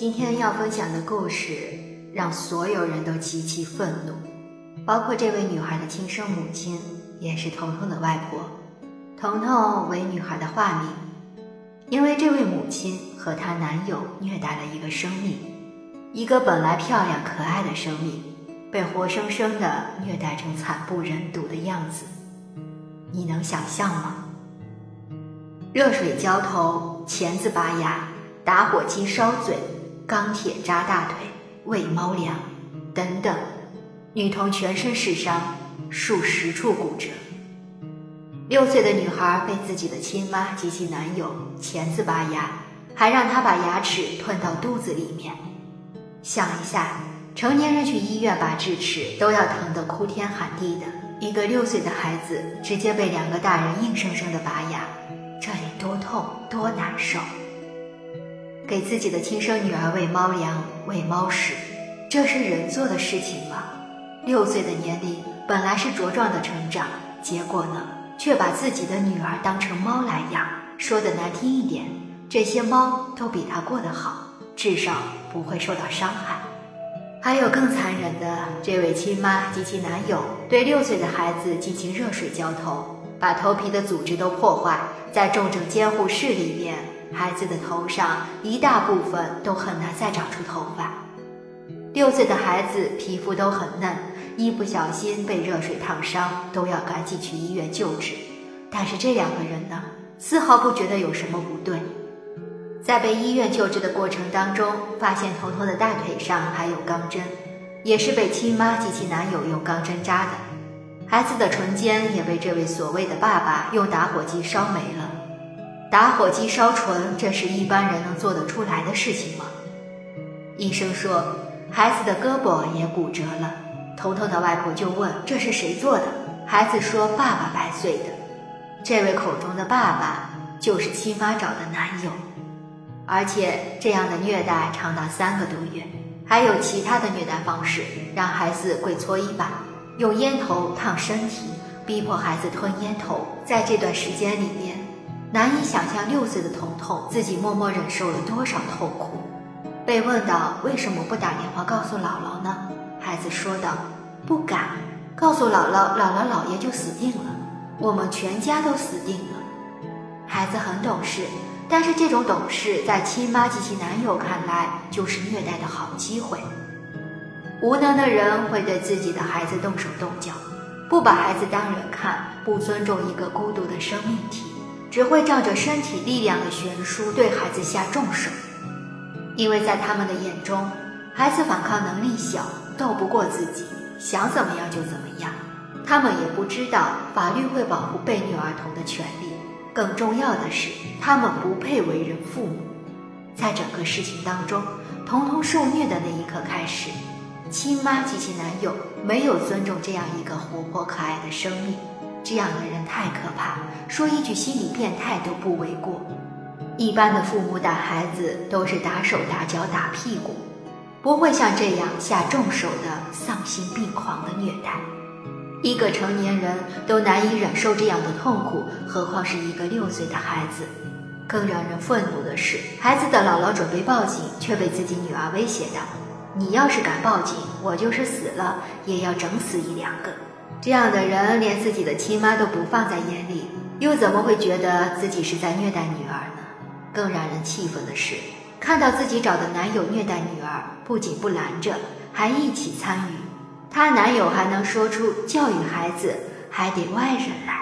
今天要分享的故事让所有人都极其愤怒，包括这位女孩的亲生母亲，也是彤彤的外婆。彤彤为女孩的化名，因为这位母亲和她男友虐待了一个生命，一个本来漂亮可爱的生命，被活生生的虐待成惨不忍睹的样子。你能想象吗？热水浇头，钳子拔牙，打火机烧嘴。钢铁扎大腿，喂猫粮，等等，女童全身是伤，数十处骨折。六岁的女孩被自己的亲妈及其男友钳子拔牙，还让她把牙齿吞到肚子里面。想一下，成年人去医院拔智齿都要疼得哭天喊地的，一个六岁的孩子直接被两个大人硬生生的拔牙，这得多痛多难受。给自己的亲生女儿喂猫粮、喂猫屎，这是人做的事情吗？六岁的年龄本来是茁壮的成长，结果呢，却把自己的女儿当成猫来养。说的难听一点，这些猫都比他过得好，至少不会受到伤害。还有更残忍的，这位亲妈及其男友对六岁的孩子进行热水浇头，把头皮的组织都破坏，在重症监护室里面。孩子的头上一大部分都很难再长出头发，六岁的孩子皮肤都很嫩，一不小心被热水烫伤都要赶紧去医院救治。但是这两个人呢，丝毫不觉得有什么不对。在被医院救治的过程当中，发现彤彤的大腿上还有钢针，也是被亲妈及其男友用钢针扎的。孩子的唇尖也被这位所谓的爸爸用打火机烧没了。打火机烧唇，这是一般人能做得出来的事情吗？医生说，孩子的胳膊也骨折了。彤彤的外婆就问：“这是谁做的？”孩子说：“爸爸掰碎的。”这位口中的爸爸就是亲妈找的男友，而且这样的虐待长达三个多月，还有其他的虐待方式，让孩子跪搓衣板，用烟头烫身体，逼迫孩子吞烟头。在这段时间里面。难以想象六岁的彤彤自己默默忍受了多少痛苦。被问到为什么不打电话告诉姥姥呢？孩子说道：“不敢，告诉姥姥，姥姥姥爷就死定了，我们全家都死定了。”孩子很懂事，但是这种懂事在亲妈及其男友看来就是虐待的好机会。无能的人会对自己的孩子动手动脚，不把孩子当人看，不尊重一个孤独的生命体。只会仗着身体力量的悬殊对孩子下重手，因为在他们的眼中，孩子反抗能力小，斗不过自己，想怎么样就怎么样。他们也不知道法律会保护被虐儿童的权利。更重要的是，他们不配为人父母。在整个事情当中，彤彤受虐的那一刻开始，亲妈及其男友没有尊重这样一个活泼可爱的生命。这样的人太可怕，说一句心理变态都不为过。一般的父母打孩子都是打手打脚打屁股，不会像这样下重手的丧心病狂的虐待。一个成年人都难以忍受这样的痛苦，何况是一个六岁的孩子？更让人愤怒的是，孩子的姥姥准备报警，却被自己女儿威胁道：“你要是敢报警，我就是死了也要整死一两个。”这样的人连自己的亲妈都不放在眼里，又怎么会觉得自己是在虐待女儿呢？更让人气愤的是，看到自己找的男友虐待女儿，不仅不拦着，还一起参与。她男友还能说出教育孩子还得外人来。